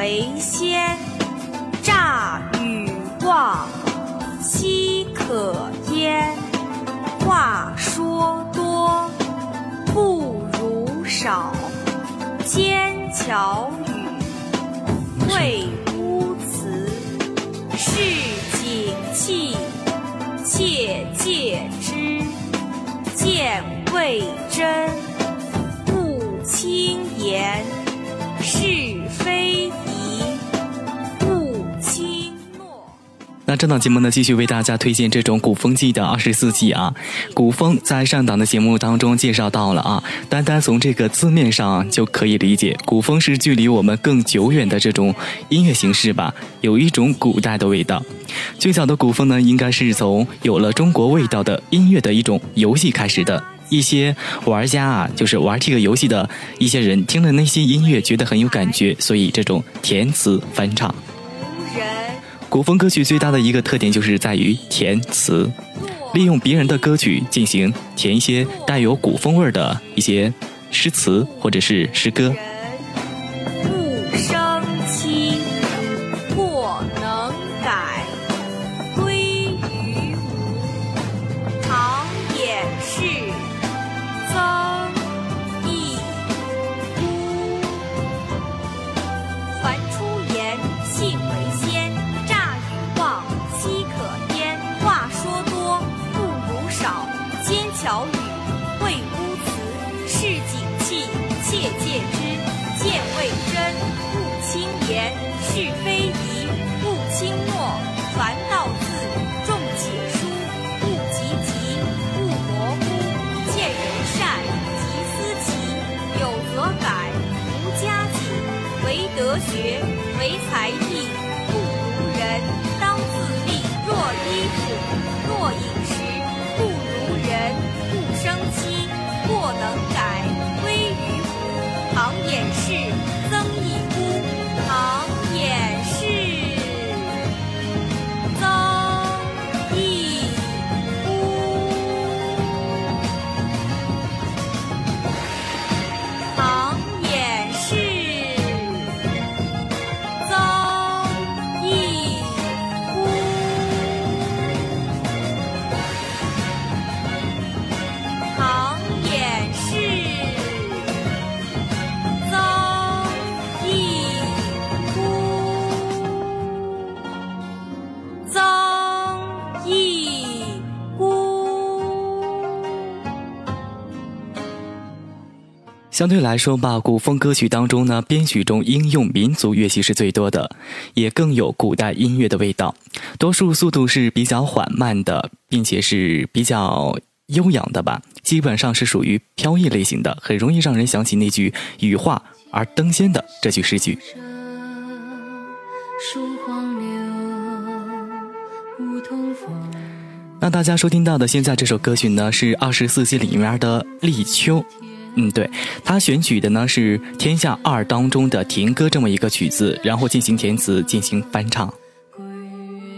为先，诈与妄，奚可焉？话说多，不如少。奸巧语，秽污辞，市井气，切戒之。见未真，勿轻言；那这档节目呢，继续为大家推荐这种古风季的二十四季啊。古风在上档的节目当中介绍到了啊，单单从这个字面上就可以理解，古风是距离我们更久远的这种音乐形式吧，有一种古代的味道。最早的古风呢，应该是从有了中国味道的音乐的一种游戏开始的。一些玩家啊，就是玩这个游戏的一些人，听了那些音乐觉得很有感觉，所以这种填词翻唱。古风歌曲最大的一个特点就是在于填词，利用别人的歌曲进行填一些带有古风味的一些诗词或者是诗歌。学为才相对来说吧，古风歌曲当中呢，编曲中应用民族乐器是最多的，也更有古代音乐的味道。多数速度是比较缓慢的，并且是比较悠扬的吧，基本上是属于飘逸类型的，很容易让人想起那句“羽化而登仙”的这句诗句。那大家收听到的现在这首歌曲呢，是二十四节里面的《立秋》。嗯，对。他选取的呢是《天下二》当中的《停歌》这么一个曲子，然后进行填词，进行翻唱。桂月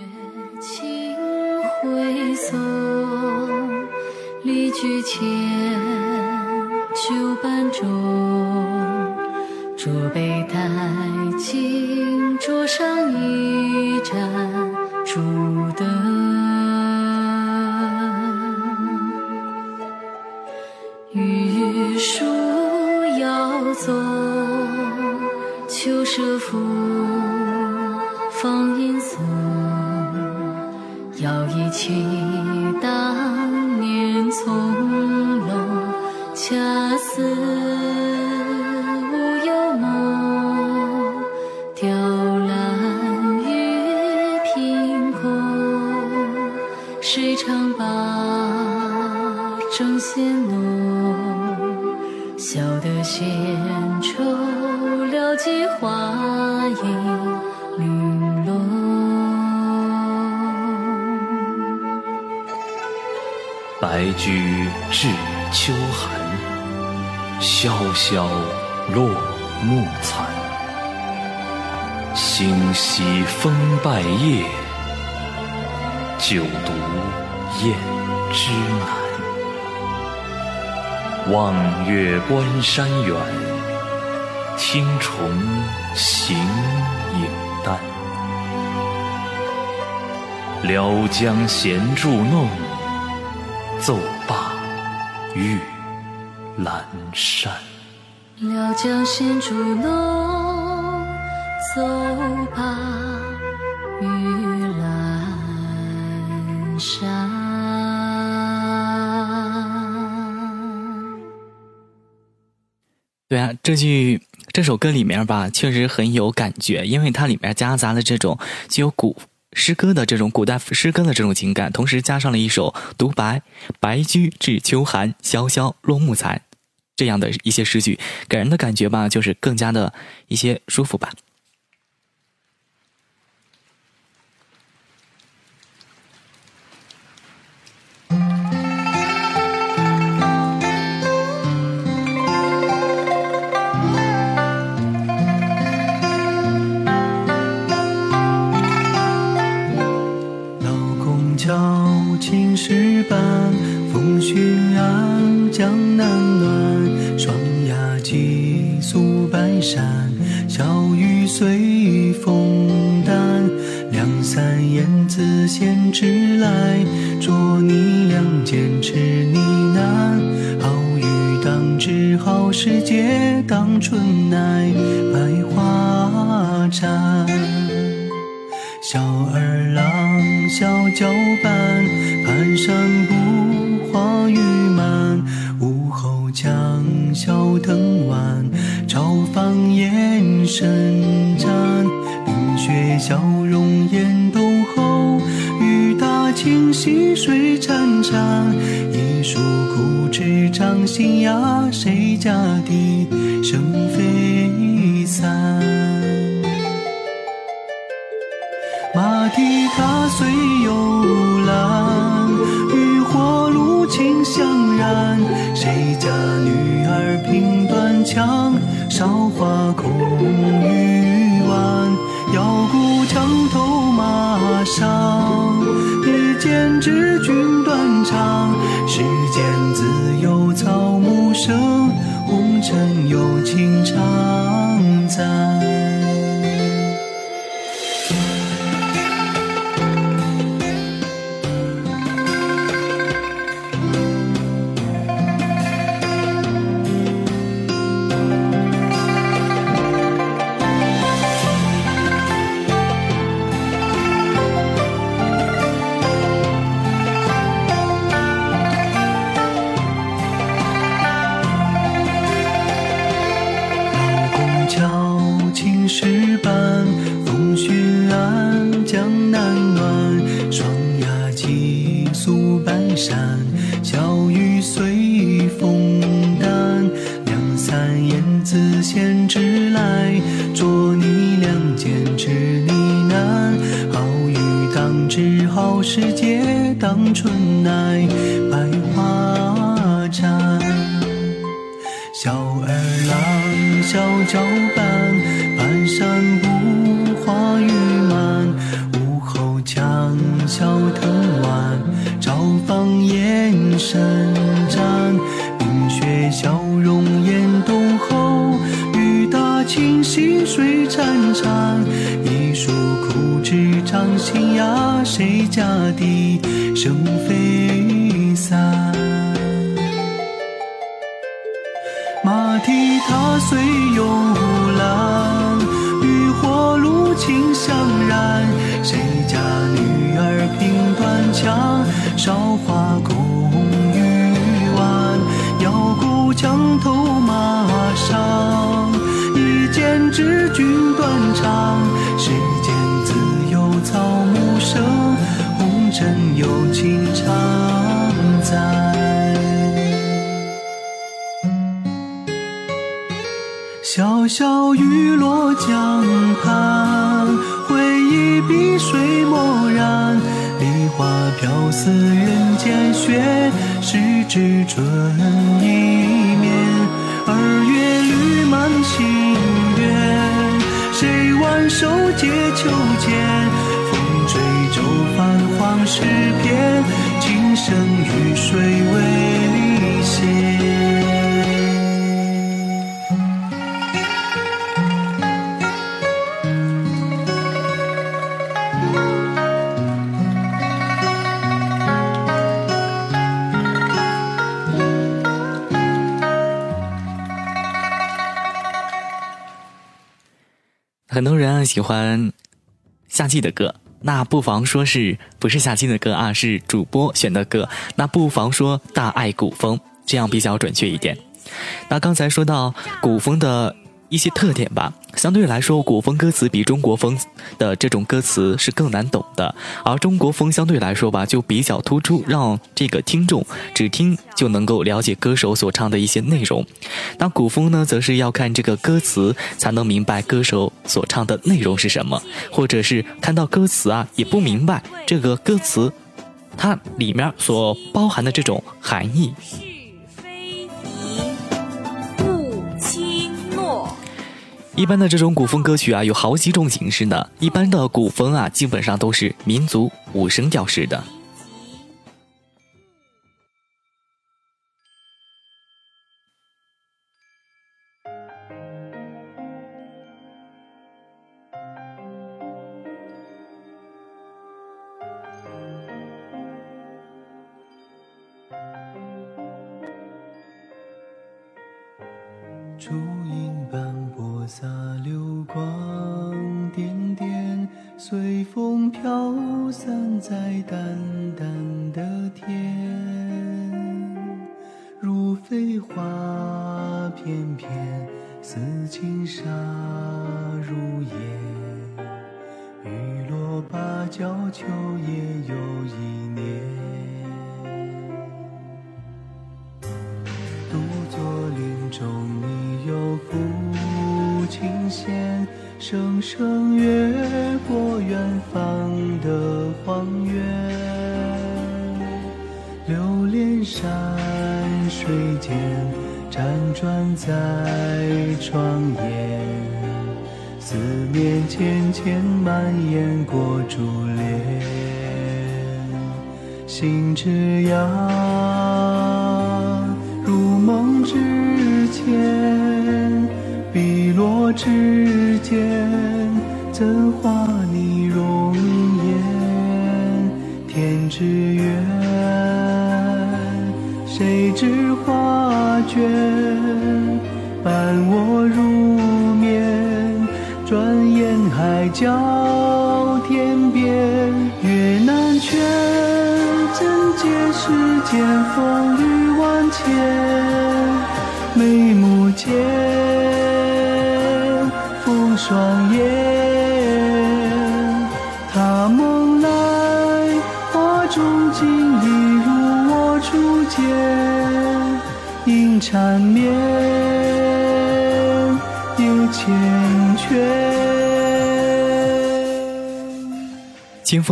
清辉送，离居前，酒半中，竹杯待尽，桌上一盏烛灯。秋社赋，放音松，要一起居至秋寒，萧萧落木残。星稀风败叶，酒独雁之南。望月关山远，听虫行影淡。辽江闲筑弄，奏罢玉兰山。辽江闲筑弄，奏罢玉兰山。对啊，这句这首歌里面吧，确实很有感觉，因为它里面夹杂了这种具有古诗歌的这种古代诗歌的这种情感，同时加上了一首独白：“白驹至秋寒，萧萧落木残”这样的一些诗句，给人的感觉吧，就是更加的一些舒服吧。山，小雨随风淡，两三燕子衔枝来，啄泥两间织呢喃。好雨当知好时节，当春乃百花绽。小儿郎，小脚板，蹒跚孤，花雨满。午后将小藤。烟深战。冰雪消融严冬后，雨打清溪水潺潺。一树枯枝长新芽，谁家笛声飞散？马蹄踏做你两件痴呢喃好雨当知好时节当春乃百花绽小儿郎小脚板只春意绵。二月绿满心园，谁挽手解秋千？风吹皱泛黄诗篇，琴声与谁为很多人啊喜欢夏季的歌，那不妨说是不是夏季的歌啊？是主播选的歌，那不妨说大爱古风，这样比较准确一点。那刚才说到古风的。一些特点吧，相对来说，古风歌词比中国风的这种歌词是更难懂的，而中国风相对来说吧，就比较突出，让这个听众只听就能够了解歌手所唱的一些内容。那古风呢，则是要看这个歌词才能明白歌手所唱的内容是什么，或者是看到歌词啊，也不明白这个歌词它里面所包含的这种含义。一般的这种古风歌曲啊，有好几种形式呢。一般的古风啊，基本上都是民族五声调式的。随风飘散在淡淡的天。如飞花片片，似轻纱如烟。雨落芭蕉，秋叶又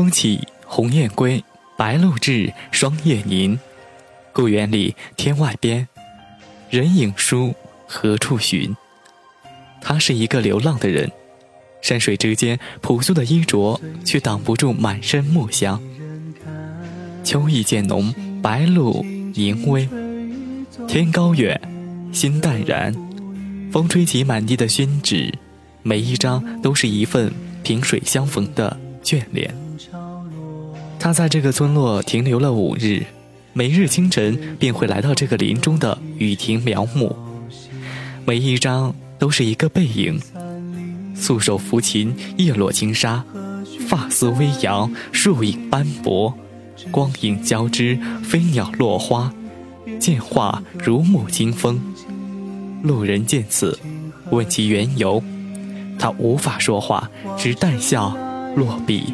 风起，鸿雁归，白鹭至，霜叶凝。故园里，天外边，人影疏，何处寻？他是一个流浪的人，山水之间朴素的衣着却挡不住满身墨香。秋意渐浓，白露盈微，天高远，心淡然。风吹起满地的宣纸，每一张都是一份萍水相逢的眷恋。他在这个村落停留了五日，每日清晨便会来到这个林中的雨亭苗木，每一张。都是一个背影，素手抚琴，叶落轻纱，发丝微扬，树影斑驳，光影交织，飞鸟落花，见画如沐清风。路人见此，问其缘由，他无法说话，只淡笑落笔。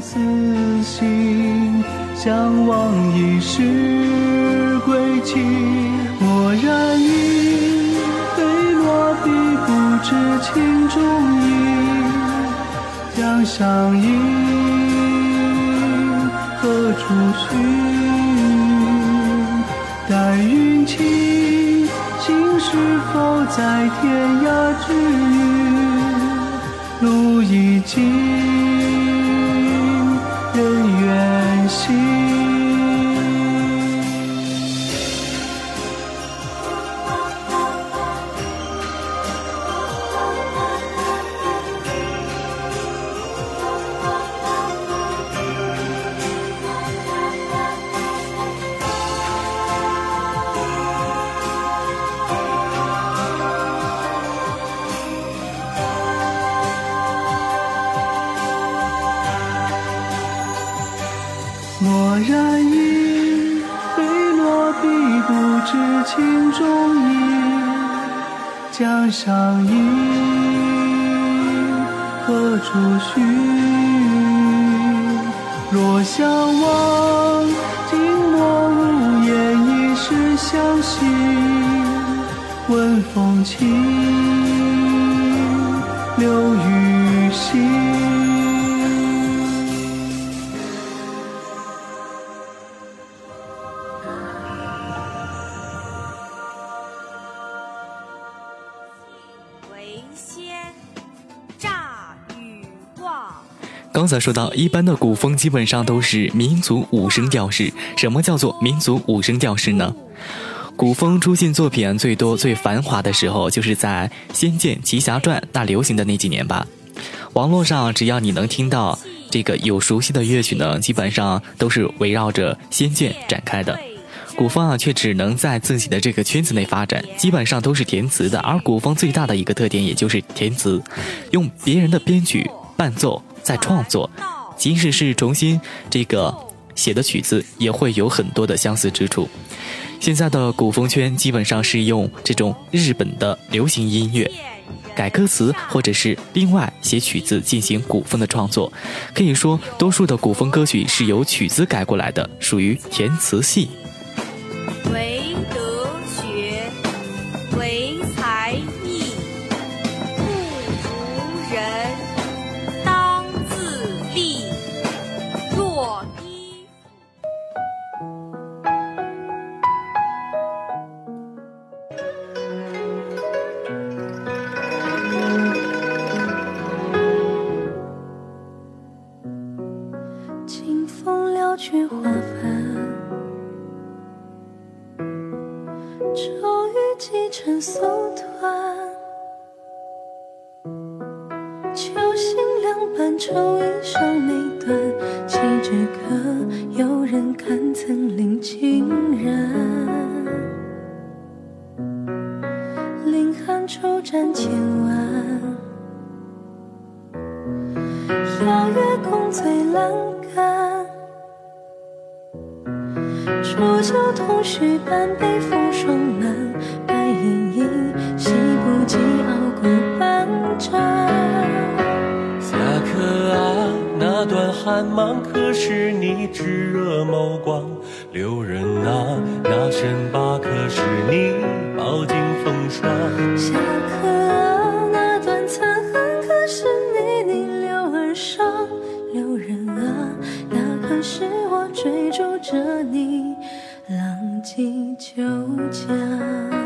如梦似醒，相望已是归期，蓦然一。知情中意，江上影，何处寻？待云起，心是否在天涯之隅？路已尽。刚才说到，一般的古风基本上都是民族五声调式。什么叫做民族五声调式呢？古风出现作品最多、最繁华的时候，就是在《仙剑奇侠传》大流行的那几年吧。网络上只要你能听到这个有熟悉的乐曲呢，基本上都是围绕着仙剑展开的。古风啊，却只能在自己的这个圈子内发展，基本上都是填词的。而古风最大的一个特点，也就是填词，用别人的编曲伴奏在创作，即使是重新这个写的曲子，也会有很多的相似之处。现在的古风圈基本上是用这种日本的流行音乐改歌词，或者是另外写曲子进行古风的创作。可以说，多数的古风歌曲是由曲子改过来的，属于填词系。浪迹九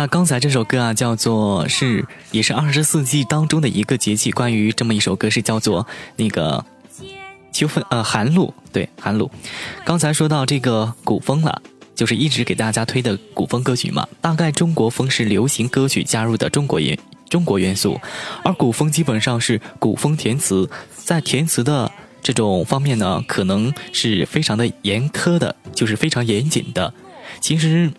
那刚才这首歌啊，叫做是也是二十四季当中的一个节气，关于这么一首歌是叫做那个秋分呃寒露，对寒露。刚才说到这个古风了，就是一直给大家推的古风歌曲嘛。大概中国风是流行歌曲加入的中国元中国元素，而古风基本上是古风填词，在填词的这种方面呢，可能是非常的严苛的，就是非常严谨的。其实。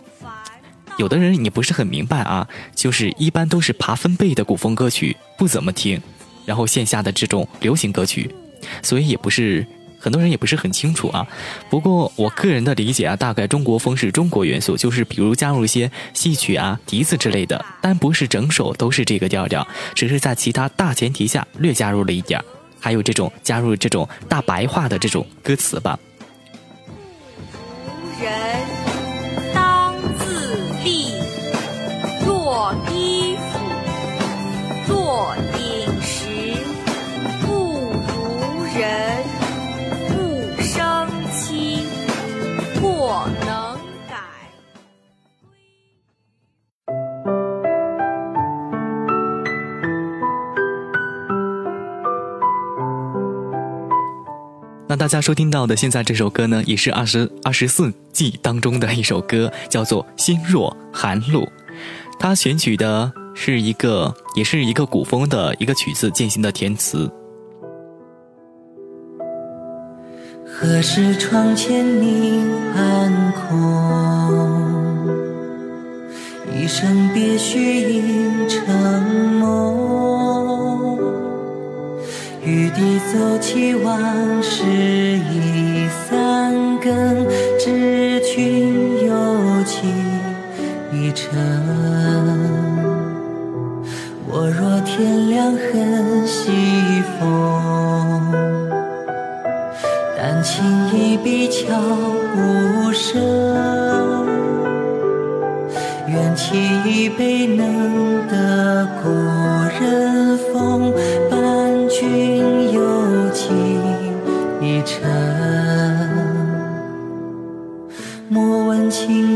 有的人你不是很明白啊，就是一般都是爬分贝的古风歌曲不怎么听，然后线下的这种流行歌曲，所以也不是很多人也不是很清楚啊。不过我个人的理解啊，大概中国风是中国元素，就是比如加入一些戏曲啊、笛子之类的，但不是整首都是这个调调，只是在其他大前提下略加入了一点还有这种加入这种大白话的这种歌词吧。那大家收听到的现在这首歌呢，也是二十二十四季当中的一首歌，叫做《心若寒露》。它选取的是一个，也是一个古风的一个曲子进行的填词。何时窗前明寒空？一生别绪影成梦。玉笛奏起往事已三更，知君有情一程。我若天亮恨西风，但轻一笔悄无声。愿沏一杯能得故人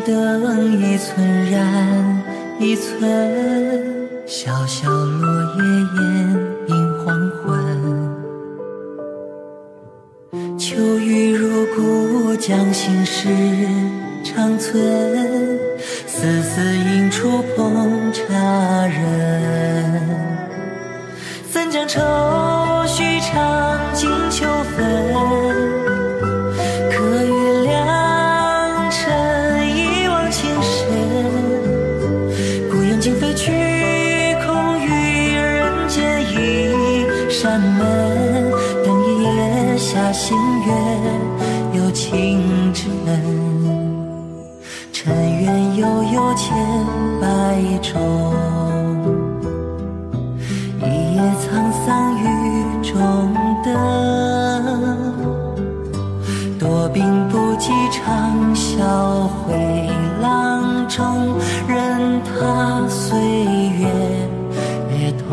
灯一寸燃一寸，小小落叶掩映黄昏。秋雨如故，将心事长存，丝丝映出烹茶人。怎将愁有情真。尘缘悠悠千百种。一夜沧桑雨中灯，多病不及长啸回廊中，任他岁月越痛。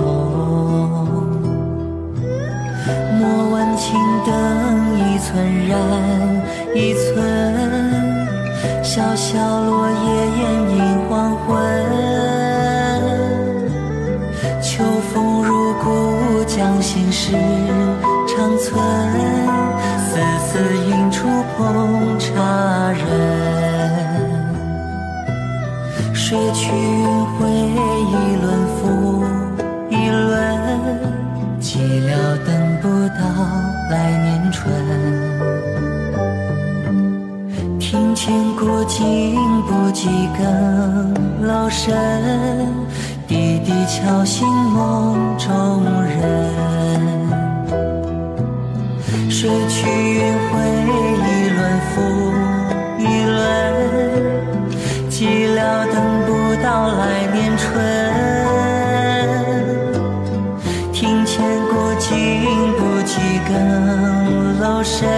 莫问青灯一寸燃小过尽不几更老深。滴滴敲醒梦中人，水去云回，一轮复一轮，寂寥等不到来年春。庭前过尽不几更楼深，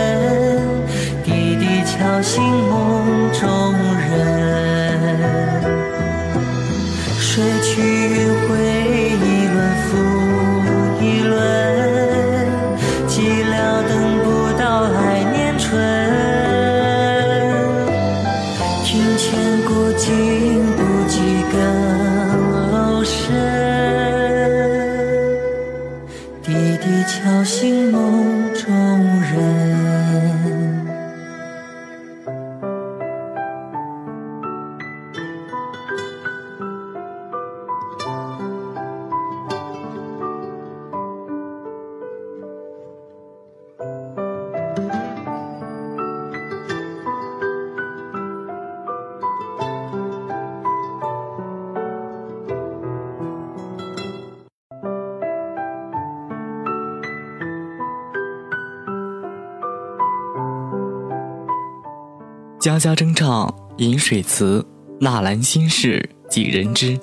家家争唱饮水词，纳兰心事几人知？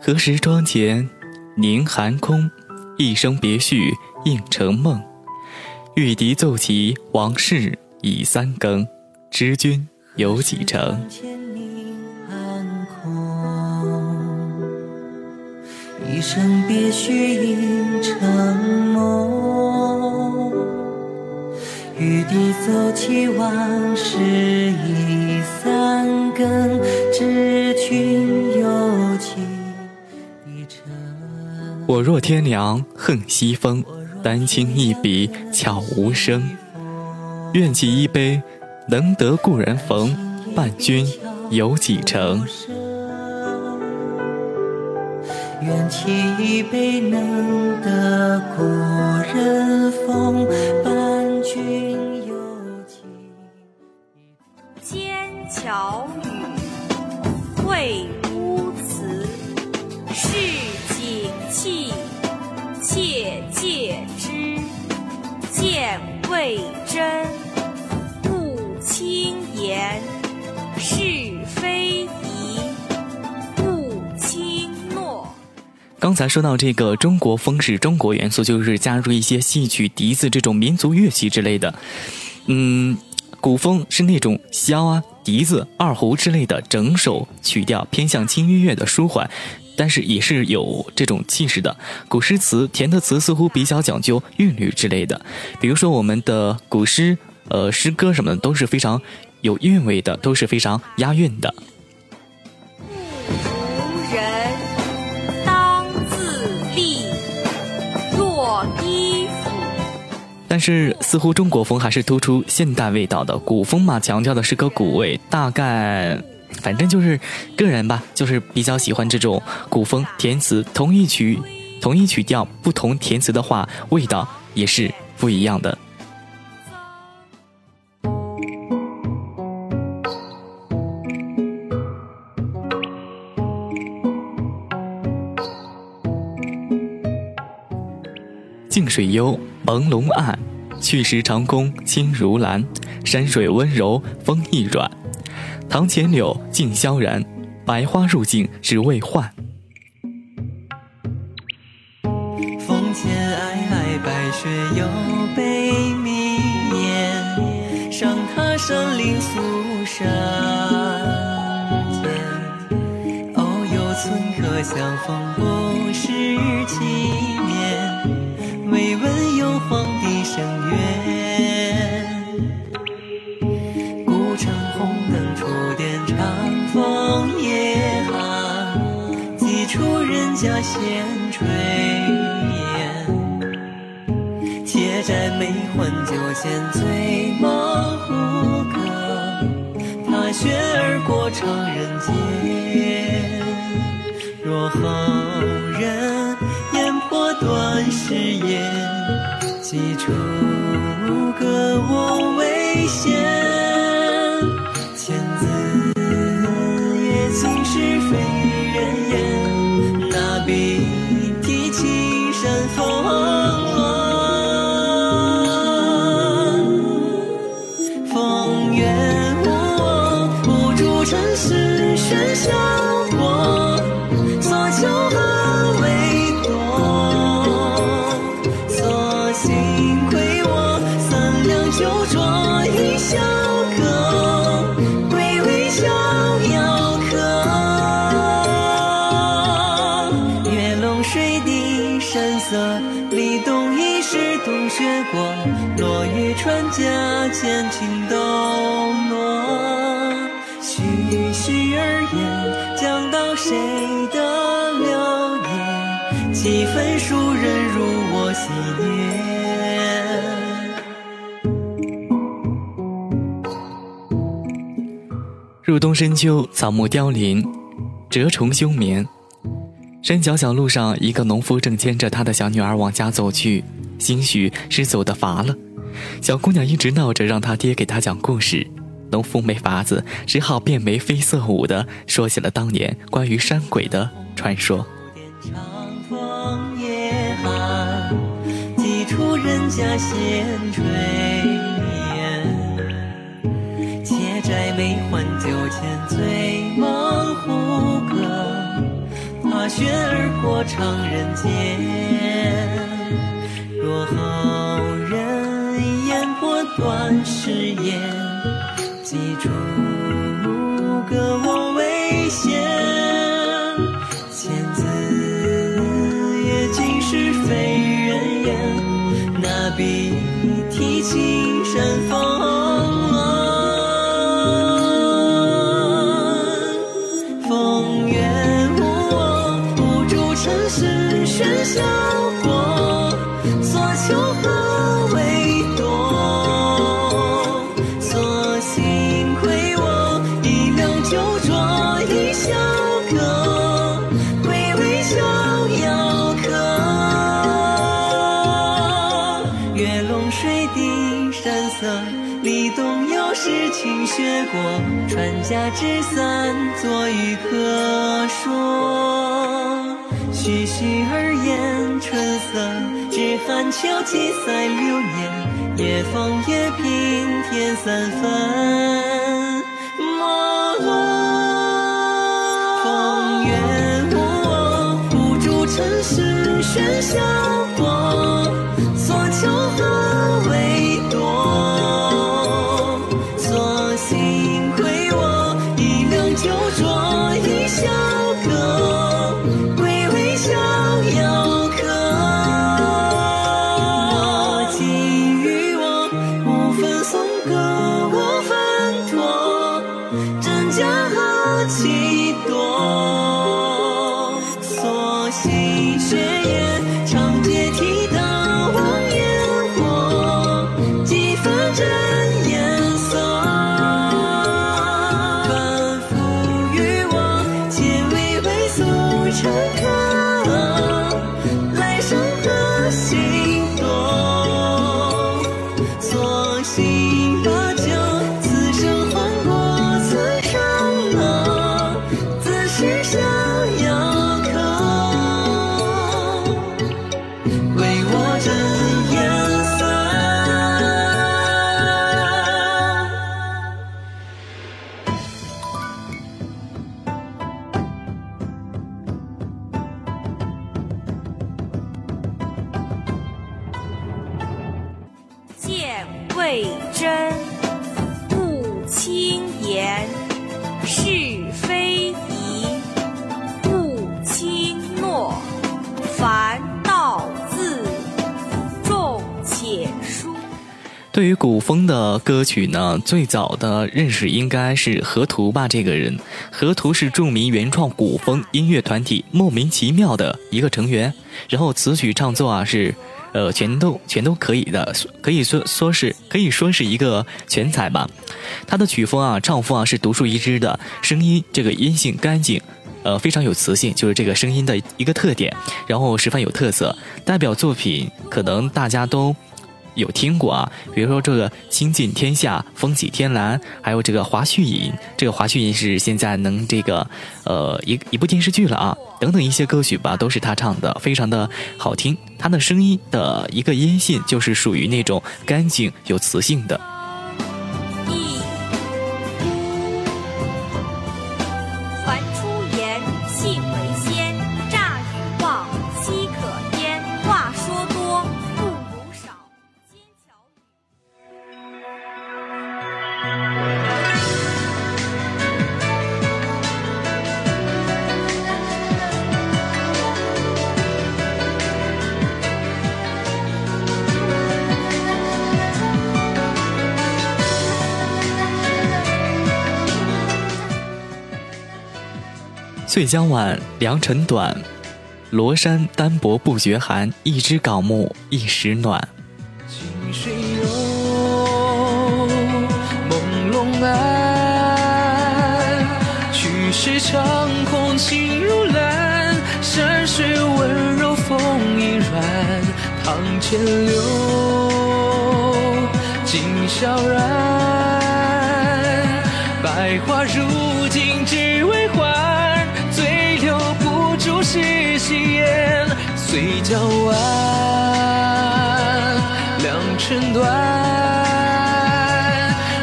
何时窗前凝寒空？一声别绪应成梦。玉笛奏起往事已三更，知君有几成？一生别绪映成梦。玉笛奏起往事已三更，知君有几成？我若天凉恨西风，丹青一笔悄无声。愿起一杯，能得故人逢，伴君有几成？愿起一杯，能得故人刚才说到这个中国风是中国元素，就是加入一些戏曲、笛子这种民族乐器之类的。嗯，古风是那种箫啊、笛子、二胡之类的整首曲调偏向轻音乐的舒缓，但是也是有这种气势的。古诗词填的词似乎比较讲究韵律之类的，比如说我们的古诗、呃诗歌什么的都是非常有韵味的，都是非常押韵的。但是似乎中国风还是突出现代味道的，古风嘛强调的是个古味，大概反正就是个人吧，就是比较喜欢这种古风填词，同一曲同一曲调，不同填词的话，味道也是不一样的。静水幽，朦胧暗，去时长空清如蓝，山水温柔风亦软。堂前柳，尽萧然，百花入镜只为换。风前皑皑，白雪又被迷烟，上踏山林宿山间。偶有村客相逢，不识其酒笺，醉梦胡歌，踏雪而过唱人间。若后人言破断誓言，几处歌我家千顷抖落，徐徐而谁的流年？几分熟人入我心念。入冬深秋，草木凋零，蛰虫休眠。山脚小路上，一个农夫正牵着他的小女儿往家走去，兴许是走得乏了。小姑娘一直闹着让他爹给她讲故事，农夫没法子，只好变眉飞色舞地说起了当年关于山鬼的传说。几处人家闲炊烟，且摘梅换酒千醉梦胡歌，踏雪而过长人间。若后人言我断誓言，记住歌我未歇。千字也尽是非人言，那笔提青山风立冬又是晴雪过，传家纸伞，作与客说。徐徐而言春色，知寒秋几载流年，夜风夜平添三分没落。风月无我，不住尘世喧嚣见未真，勿轻言；是非宜，勿轻诺。凡道字，重且疏。对于古风的歌曲呢，最早的认识应该是河图吧这个人。河图是著名原创古风音乐团体莫名其妙的一个成员，然后词曲创作啊是，呃，全都全都可以的，可以说说是可以说是一个全才吧。他的曲风啊、唱风啊是独树一帜的，声音这个音性干净。呃，非常有磁性，就是这个声音的一个特点，然后十分有特色。代表作品可能大家都有听过啊，比如说这个《倾尽天下》《风起天蓝》，还有这个《华胥引》，这个《华胥引》是现在能这个呃一一部电视剧了啊，等等一些歌曲吧，都是他唱的，非常的好听。他的声音的一个音性就是属于那种干净有磁性的。岁将晚，良辰短，罗衫单薄不觉寒。一枝槁木一时暖。清水幽，朦胧暗，去时长空情如蓝，山水温柔风依软，堂前柳，尽萧然，百花如言，岁将晚，良辰短，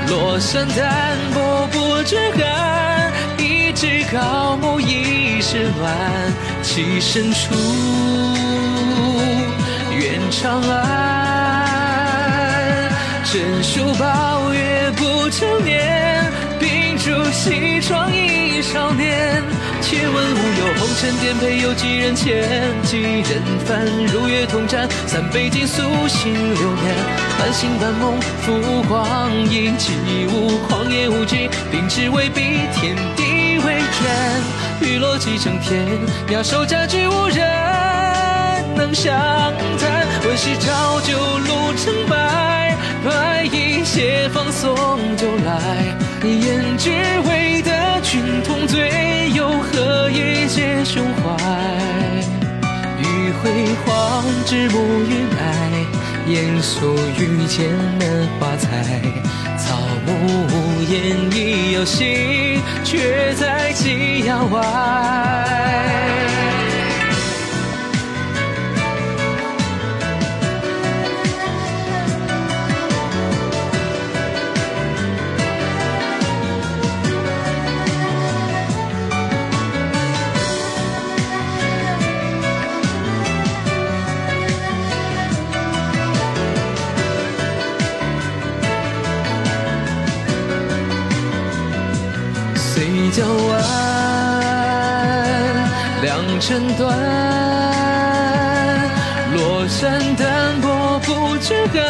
落山单薄不知寒，一枝高木一时乱，栖身处远长安，枕书抱月不成眠，秉烛西窗忆少年。且问无忧红尘颠沛，有几人牵？几人烦？如月同盏，三杯敬诉心流年。半醒半梦浮光阴，起舞狂野无惧，并只为比天地为卷。雨落几成天，鸟兽家居无人能相谈。问世照旧路成白，白衣斜放送酒来。胭脂味君同醉，又何以解胸怀？余辉煌，之暮云霭，烟宿遇见门花彩。草木无言亦有心，却在夕阳外。良辰短，落山单薄不知寒，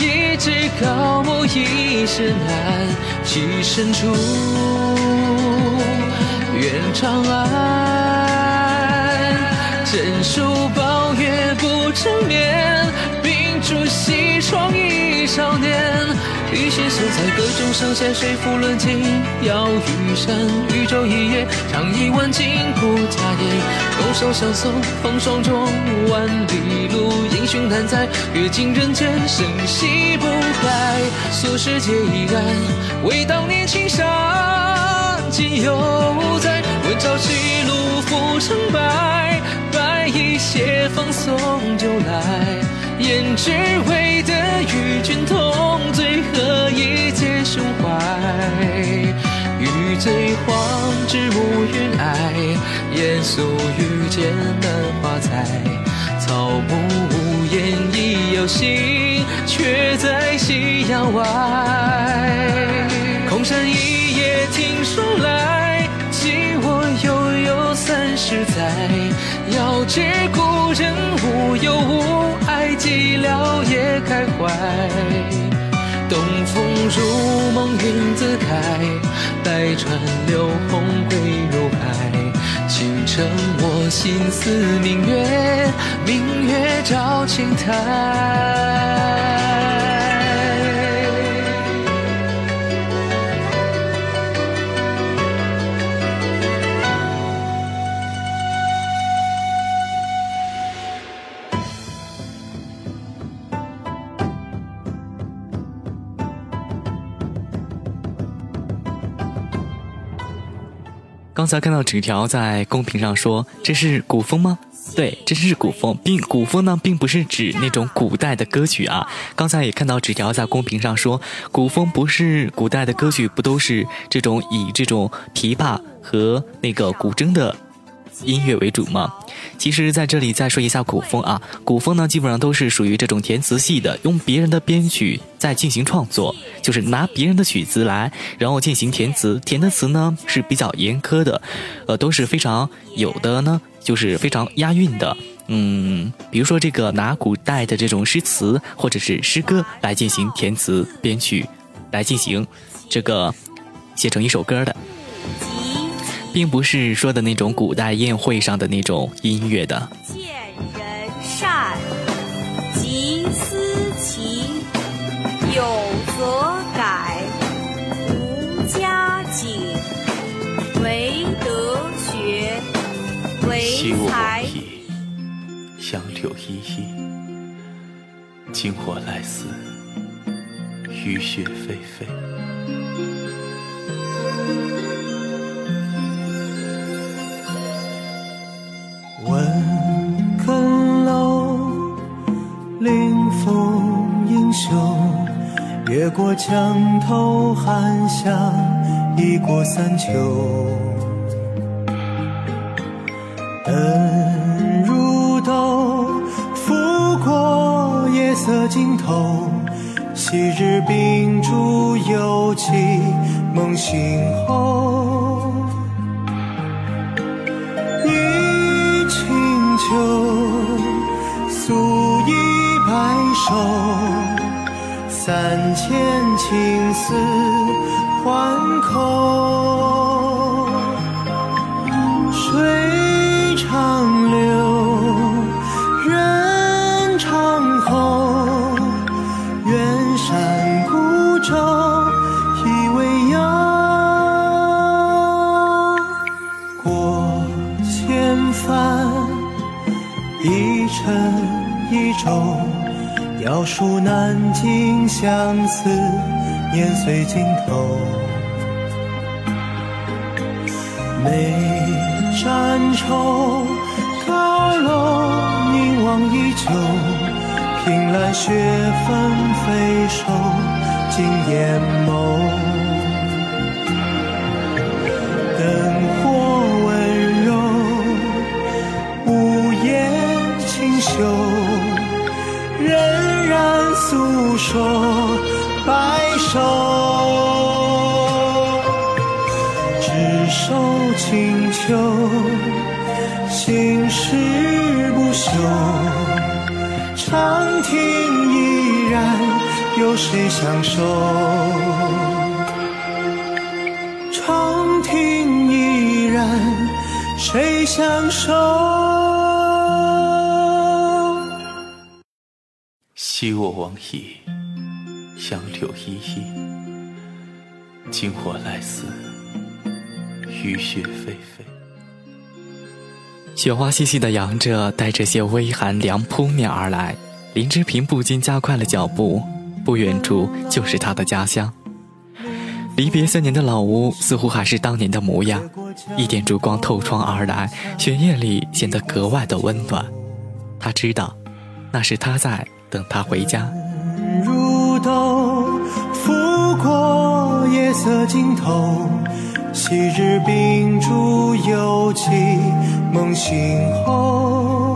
一枝高木一时难，栖身处远长安，枕书抱月不成眠，秉烛西窗忆少年。一心守在歌中上。下水浮轮尽，要玉山渔舟一叶，唱一万金不假言。拱手相送风霜中，万里路英雄难在，阅尽人间生息不改。俗世皆已然，唯当年青山今犹在。问朝夕路浮成败，白衣斜放送酒来。胭脂为的与君同醉，何以解胸怀？欲醉黄至暮云霭，烟宿遇见门花彩。草木无言亦有心，却在夕阳外。空山一夜听说来，记我悠悠三十载。遥知故人无忧无爱，寂寥也开怀。东风如梦云自开，百川流红归入海。倾城我心似明月，明月照青苔。刚才看到纸条在公屏上说：“这是古风吗？”对，这是古风，并古风呢，并不是指那种古代的歌曲啊。刚才也看到纸条在公屏上说，古风不是古代的歌曲，不都是这种以这种琵琶和那个古筝的音乐为主吗？其实，在这里再说一下古风啊，古风呢，基本上都是属于这种填词系的，用别人的编曲再进行创作，就是拿别人的曲子来，然后进行填词，填的词呢是比较严苛的，呃，都是非常有的呢，就是非常押韵的，嗯，比如说这个拿古代的这种诗词或者是诗歌来进行填词编曲，来进行这个写成一首歌的。并不是说的那种古代宴会上的那种音乐的。见人善，即思齐，有则改，无加警，唯德学，唯才艺，杨柳依依。今我来思，雨雪霏霏。越过江头寒香，已过三秋。灯如豆，拂过夜色尽头。昔日秉烛游记，梦醒后。忆清秋，素衣白首，三千青丝还扣。数难尽相思，年岁尽头。眉沾愁，高楼凝望依旧。凭栏雪纷飞收，尽眼眸。灯火温柔，无言清秀，诉说白首。执手清秋，心事不休。长亭依然，有谁相守？长亭依然，谁相守？往矣，杨柳依依。今我来思，雨雪霏霏。雪花细细的扬着，带着些微寒凉扑面而来。林之平不禁加快了脚步，不远处就是他的家乡。离别三年的老屋似乎还是当年的模样，一点烛光透窗而来，雪夜里显得格外的温暖。他知道，那是他在等他回家。如豆，拂过夜色尽头。昔日秉烛游记，梦醒后。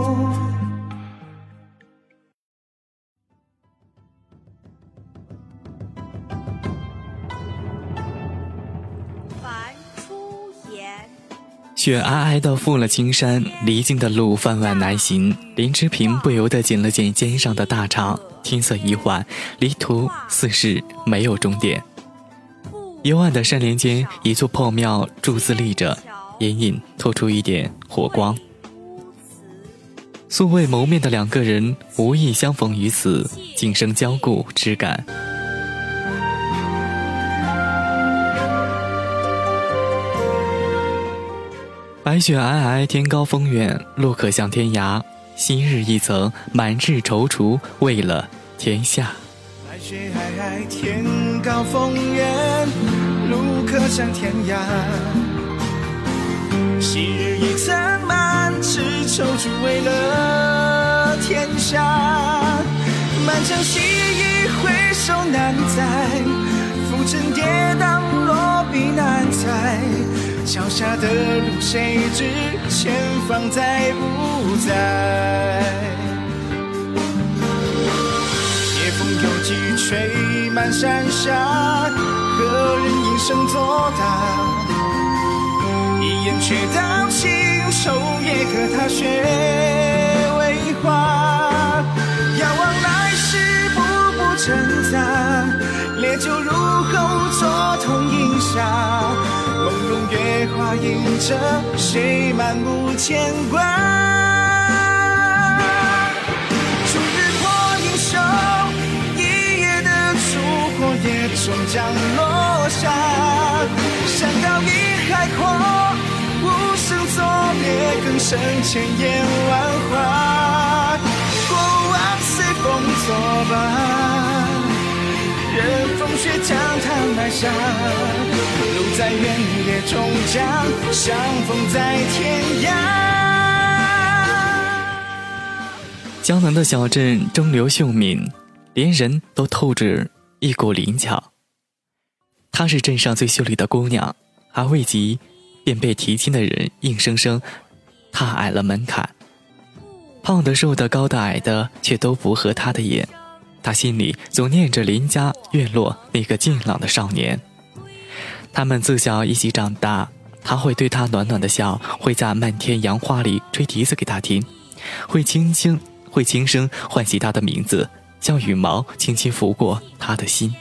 雪皑皑的覆了青山，离境的路分外难行。林之平不由得紧了紧肩上的大氅，天色已晚，离途似是没有终点。幽暗的山林间，一座破庙柱子立着，隐隐透出一点火光。素未谋面的两个人，无意相逢于此，竟生交故之感。白雪皑皑，天高风远，路可向天涯。昔日一曾满志踌躇，为了天下。白雪皑皑，天高风远，路可向天涯。昔日一曾满志踌躇，为了天下。满腔细意回首难再，浮沉跌宕落笔难猜。脚下的路，谁知前方在不在？夜风犹记吹满山下，何人应声作答？一眼却道情愁，也可踏雪为花。遥望，步挣扎，烈酒入喉，灼痛饮下，梦中。月华映着谁漫不牵挂？逐日破英雄，一夜的烛火也终将落下。山高一海阔，无声作别，更胜千言万话。过往随风作罢。任风雪将它埋下，路在原野终将相逢在天涯。江南的小镇中流秀敏，连人都透着一股灵巧。她是镇上最秀丽的姑娘，还未及，便被提亲的人硬生生踏矮了门槛。胖的、瘦的、高的、矮的，却都不合她的眼。他心里总念着邻家院落那个俊朗的少年，他们自小一起长大，他会对他暖暖的笑，会在漫天杨花里吹笛子给他听，会轻轻会轻声唤起他的名字，像羽毛轻轻拂过他的心。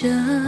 这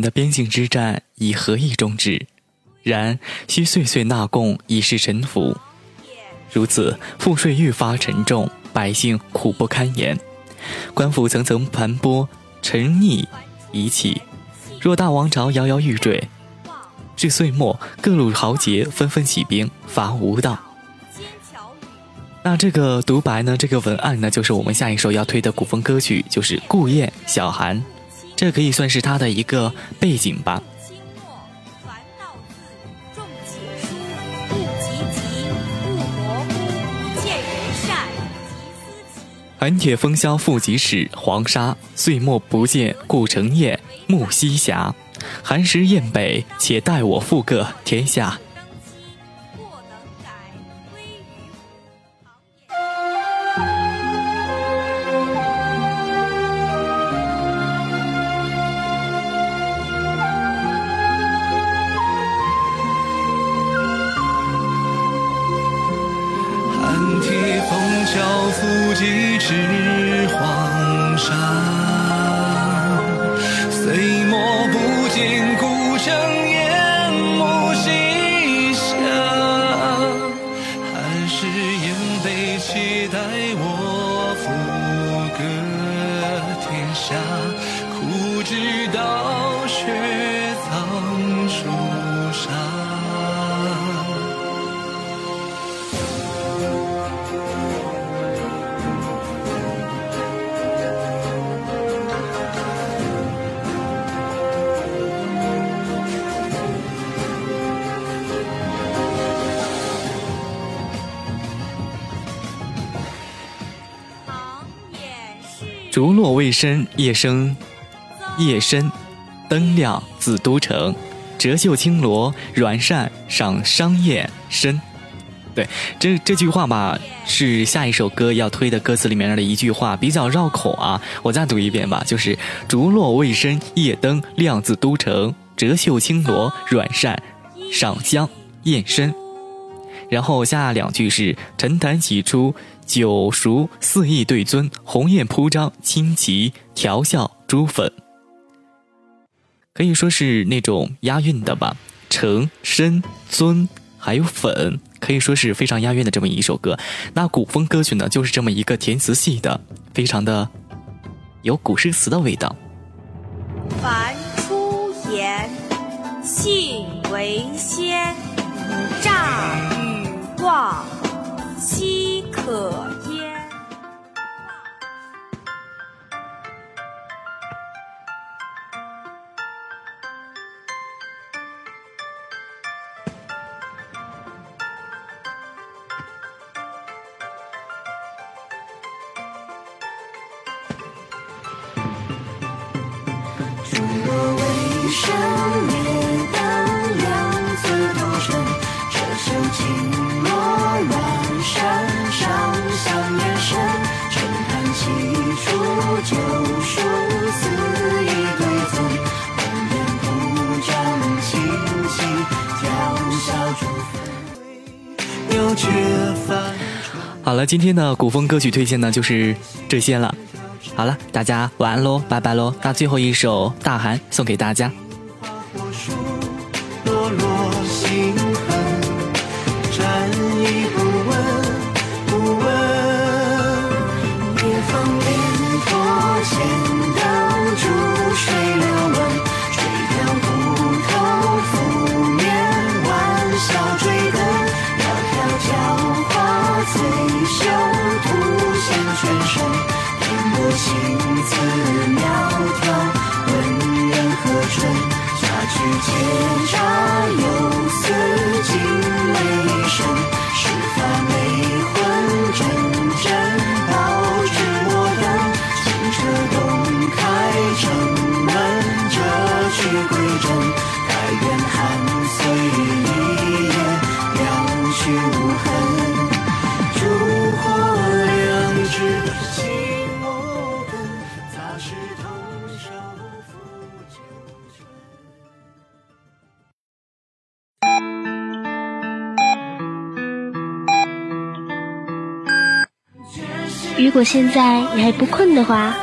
的边境之战以和议终止，然需岁岁纳贡以示臣服。如此，赋税愈发沉重，百姓苦不堪言，官府层层盘剥，沉溺遗弃。若大王朝摇摇欲坠，至岁末，各路豪杰纷纷起兵伐吴道。那这个独白呢？这个文案呢？就是我们下一首要推的古风歌曲，就是顾燕小寒。这可以算是他的一个背景吧。寒铁风萧复几尺，黄沙岁末不见故城雁，暮西霞。寒食雁北，且待我复个天下。是竹落未深夜深，夜深灯亮自都城。折袖轻罗软扇赏商夜深。对，这这句话吧，是下一首歌要推的歌词里面的一句话，比较绕口啊。我再读一遍吧，就是“竹落未深夜灯亮自都城，折袖轻罗软扇赏香夜深”。然后下两句是“陈坛喜出酒熟四意对尊，鸿雁铺张轻骑调笑朱粉”。可以说是那种押韵的吧，成深尊还有粉，可以说是非常押韵的这么一首歌。那古风歌曲呢，就是这么一个填词系的，非常的有古诗词的味道。凡出言，信为先，诈与妄，奚可好了，今天的古风歌曲推荐呢就是这些了。好了，大家晚安喽，拜拜喽。那最后一首《大寒》送给大家。如果现在你还不困的话，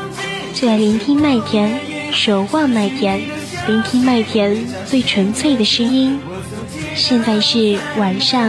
就来聆听麦田，守望麦田，聆听麦田最纯粹的声音。现在是晚上。